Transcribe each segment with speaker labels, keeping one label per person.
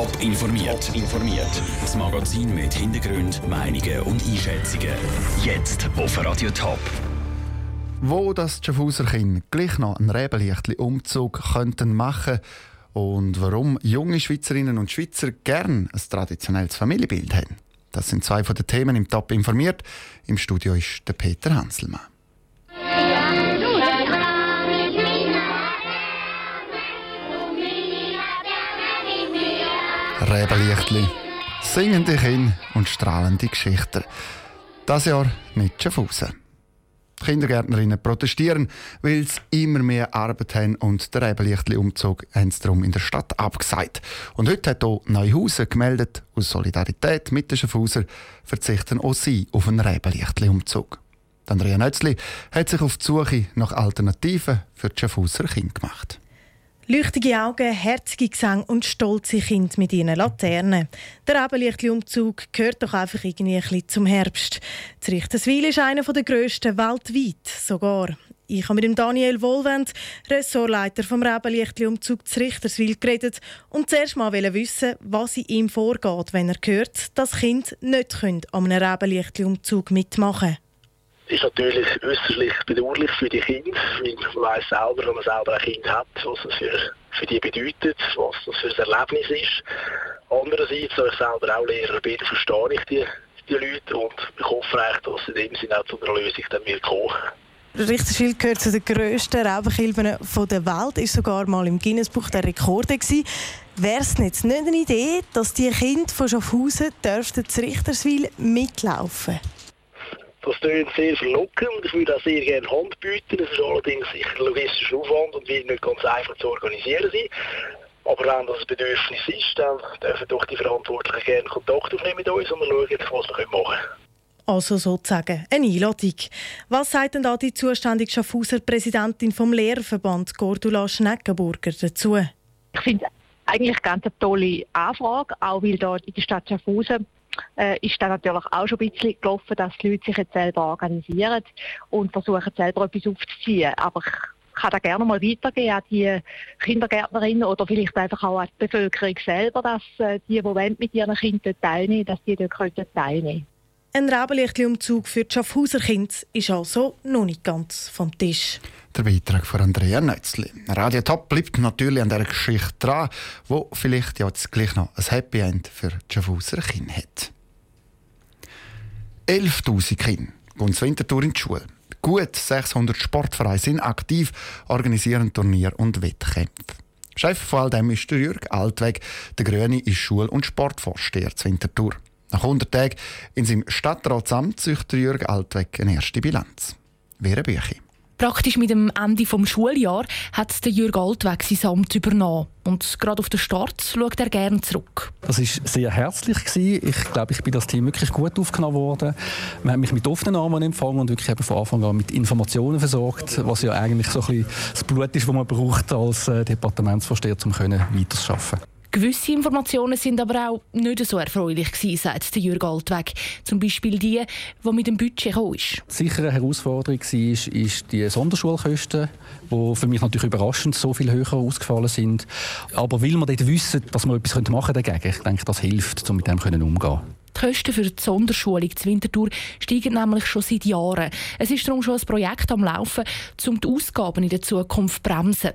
Speaker 1: Top informiert. informiert. Das Magazin mit Hintergrund, Meinungen und Einschätzungen. Jetzt auf Radio Top.
Speaker 2: Wo das Schaffhauser Kind gleich noch einen Rebenlichtli-Umzug könnten machen und warum junge Schweizerinnen und Schweizer gern ein traditionelles Familienbild haben. Das sind zwei von den Themen im Top informiert. Im Studio ist der Peter Hanselmann. Rebenlichtli, singende Kinder und strahlende Geschichten. Das Jahr nicht Schaffhausen. Die Kindergärtnerinnen protestieren, weil sie immer mehr Arbeit haben und der Rebenlichtli-Umzug haben sie darum in der Stadt abgesagt. Und heute hat auch Neuhausen gemeldet, aus Solidarität mit den Schaffhauser verzichten auch sie auf einen Rebenlichtli-Umzug. Andrea Nötzli hat sich auf die Suche nach Alternativen für die Schaffhauser Kinder gemacht.
Speaker 3: Leuchtige Augen, herzige Gesang und stolze Kinder mit ihren Laternen. Der Ebenlichtli-Umzug gehört doch einfach irgendwie ein bisschen zum Herbst. Richterswil ist einer der grössten weltweit sogar. Ich habe mit dem Daniel Wohlwend, Ressortleiter vom Rebenlichtli-Umzug zu geredet und zuerst mal wissen, was in ihm vorgeht, wenn er hört, dass Kinder nicht an einem Rebenlichtli-Umzug mitmachen können
Speaker 4: ist natürlich äußerlich bedauerlich für die Kinder, weil man weiß selber, wenn man selber ein Kind hat, was das für, für die bedeutet, was das für ein Erlebnis ist. Andererseits, als ich selber auch Lehrer bin, verstehe ich die, die Leute und ich hoffe eigentlich, dass in dem Sinne auch zu einer Lösung dann wird kommen.
Speaker 3: Richterswil gehört zu den grössten Rebenkilben der Welt, ist sogar mal im Guinness-Buch der Rekorde Wäre es nicht eine Idee, dass die Kinder von Schaffhausen dürften zu Richterswil mitlaufen dürften?
Speaker 4: Das klingt sehr verlockend. Ich würde auch sehr gerne Hand bieten. Das ist allerdings sicher logistischer Aufwand und wird nicht ganz einfach zu organisieren sein. Aber wenn das ein Bedürfnis ist, dann dürfen doch die Verantwortlichen gerne Kontakt aufnehmen mit uns und wir schauen, was wir machen können.
Speaker 3: Also sozusagen eine Einladung. Was sagt denn da die zuständige Schaffhauser Präsidentin vom Lehrerverband Gordula Schneckenburger dazu?
Speaker 5: Ich finde eigentlich ganz eine tolle Anfrage, auch weil da in der Stadt Schaffhausen äh, ist dann natürlich auch schon ein bisschen gelaufen, dass die Leute sich jetzt selber organisieren und versuchen selber etwas aufzuziehen. Aber ich kann da gerne mal weitergehen an die Kindergärtnerinnen oder vielleicht einfach auch an die Bevölkerung selber, dass äh, die, die mit ihren Kindern teilnehmen dass die dort teilnehmen
Speaker 3: ein Rebenlichtli-Umzug für die Schaffhauser Kinder ist also noch nicht ganz vom Tisch.
Speaker 2: Der Beitrag von Andrea Nötzli. Radio Top bleibt natürlich an dieser Geschichte dran, wo vielleicht jetzt gleich noch ein Happy End für die Schaffhauser Kinder hat. 11'000 Kinder gehen zur Wintertour in die Schule. Gut 600 Sportvereine sind aktiv, organisieren Turnier und Wettkämpfe. Chef von all dem ist der Jürg Altweg. Der Grüne ist Schul- und Sportvorsteher zur Wintertour. Nach 100 Tagen in seinem Stadtratsamt züchtet Jürg Altweg eine erste Bilanz. Wäre Bücher.
Speaker 6: Praktisch mit dem Ende des Schuljahres hat der Jürg Altweg sein Amt übernommen. Und gerade auf den Start schaut er gerne zurück.
Speaker 7: Das war sehr herzlich. Ich glaube, ich bin das Team wirklich gut aufgenommen worden. Man hat mich mit offenen Armen empfangen und wirklich eben von Anfang an mit Informationen versorgt, was ja eigentlich so ein bisschen das Blut ist, das man braucht als äh, Departementsvorsteher, um weiterzuarbeiten.
Speaker 6: Gewisse Informationen sind aber auch nicht so erfreulich gewesen, sagt der Jürg Altweg. Zum Beispiel die, die mit dem Budget gekommen ist.
Speaker 7: Sicher eine Herausforderung war, ist die Sonderschulkosten, die für mich natürlich überraschend so viel höher ausgefallen sind. Aber weil wir dort wissen, dass wir etwas machen dagegen, ich denke, das hilft, um mit dem umzugehen.
Speaker 6: Die Kosten für die Sonderschulung zur Winterthur steigen nämlich schon seit Jahren. Es ist darum schon ein Projekt am Laufen, um die Ausgaben in der Zukunft zu bremsen.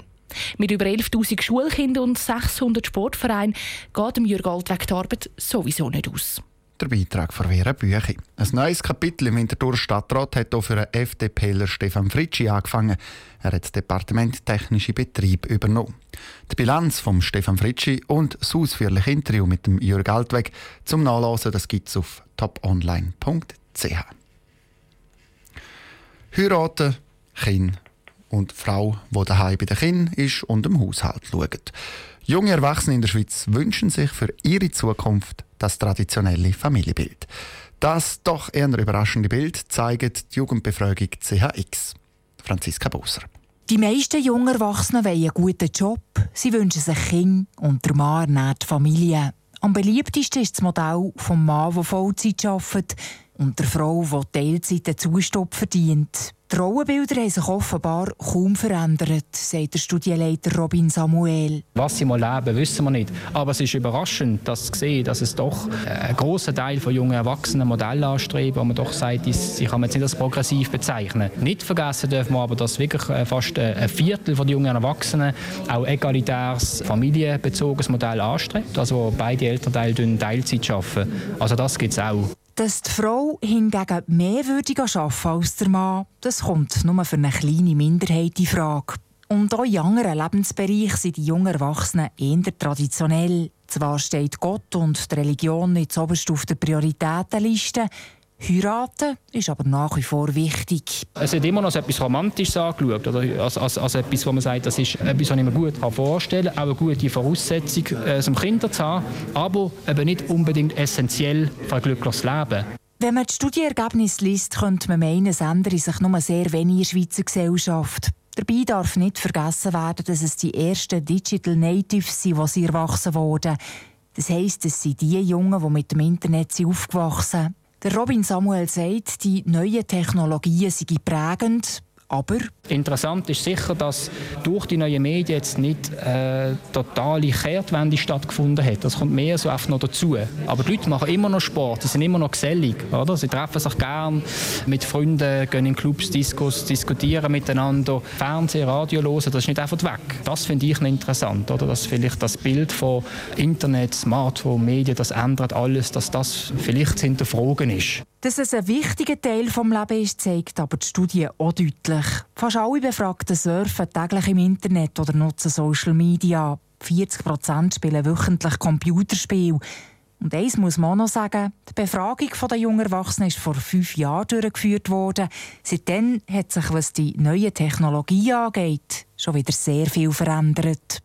Speaker 6: Mit über 11.000 Schulkindern und 600 Sportvereinen geht dem Jürg Altweg die Arbeit sowieso nicht aus.
Speaker 2: Der Beitrag von Vera Büchi. Ein neues Kapitel im Winterthur Stadtrat hat auch für den FDPler Stefan Fritschi angefangen. Er hat das Departement Technische Betrieb übernommen. Die Bilanz von Stefan Fritschi und das ausführliche Interview mit dem Jürg Altweg zum Nachlesen das es auf toponline.ch. Heiraten, Kinder und Frau, die daheim bei den Kindern ist und im Haushalt schaut. Junge Erwachsene in der Schweiz wünschen sich für ihre Zukunft das traditionelle Familienbild. Das doch eher überraschende Bild zeigt die Jugendbefragung CHX. Franziska Boser.
Speaker 8: Die meisten jungen Erwachsenen wollen einen guten Job. Sie wünschen sich Kinder und der Mann ernährt Familie. Am beliebtesten ist das Modell vom Mann, der Vollzeit arbeitet. Und der Frau, die Teilzeit einen Zustopp verdient. Die Rollenbilder haben sich offenbar kaum verändert, sagt der Studienleiter Robin Samuel.
Speaker 9: Was sie mal leben, wissen wir nicht. Aber es ist überraschend, dass zu sehen, dass es doch ein großer Teil von jungen Erwachsenen Modelle anstreben, wo man doch sagt, sie kann man jetzt nicht als progressiv bezeichnen. Nicht vergessen dürfen wir aber, dass wirklich äh, fast ein Viertel von jungen Erwachsenen auch egalitäres, familienbezogenes Modell anstrebt, also beide Elternteile Teilzeit arbeiten. Also das gibt es auch.
Speaker 8: Dass die Frau hingegen mehr würdig arbeiten als der Mann, das kommt nur für eine kleine Minderheit in Frage. Und auch in anderen Lebensbereichen sind die jungen Erwachsenen eher traditionell. Zwar steht Gott und die Religion nicht oberst auf der Prioritätenliste, Heiraten ist aber nach wie vor wichtig.
Speaker 9: Es wird immer noch als etwas Romantisches angeschaut, oder als, als, als etwas, wo man sagt, das ist etwas, was ich mir gut vorstellen kann, auch eine gute Voraussetzung, äh, zum Kinder zu haben, aber eben nicht unbedingt essentiell für ein glückliches Leben.
Speaker 8: Wenn man die Studienergebnisse liest, könnte man meinen, es ändere sich nur sehr wenig in der Schweizer Gesellschaft. Dabei darf nicht vergessen werden, dass es die ersten Digital Natives sind, die sie erwachsen wurden. Das heisst, es sind die Jungen, die mit dem Internet sind aufgewachsen sind. Der Robin Samuel sagt, die neuen Technologien seien prägend, aber
Speaker 9: Interessant ist sicher, dass durch die neuen Medien jetzt nicht äh, totale Kehrtwende stattgefunden hat. Das kommt mehr so oft noch dazu. Aber die Leute machen immer noch Sport, sie sind immer noch gesellig. Oder? Sie treffen sich gern mit Freunden, gehen in Clubs, Diskos, diskutieren miteinander, Fernsehen, Radio hören, das ist nicht einfach weg. Das finde ich interessant, oder? dass vielleicht das Bild von Internet, Smartphone, Medien, das ändert alles, dass das vielleicht zu hinterfragen ist.
Speaker 8: Dass es ein wichtiger Teil des Lebens ist, zeigt aber die Studie auch deutlich. Fast alle Befragten surfen täglich im Internet oder nutzen Social Media. 40 Prozent spielen wöchentlich Computerspiele. Und eins muss man noch sagen, die Befragung der jungen Erwachsenen ist vor fünf Jahren durchgeführt worden. Seitdem hat sich, was die neue Technologie angeht, schon wieder sehr viel verändert.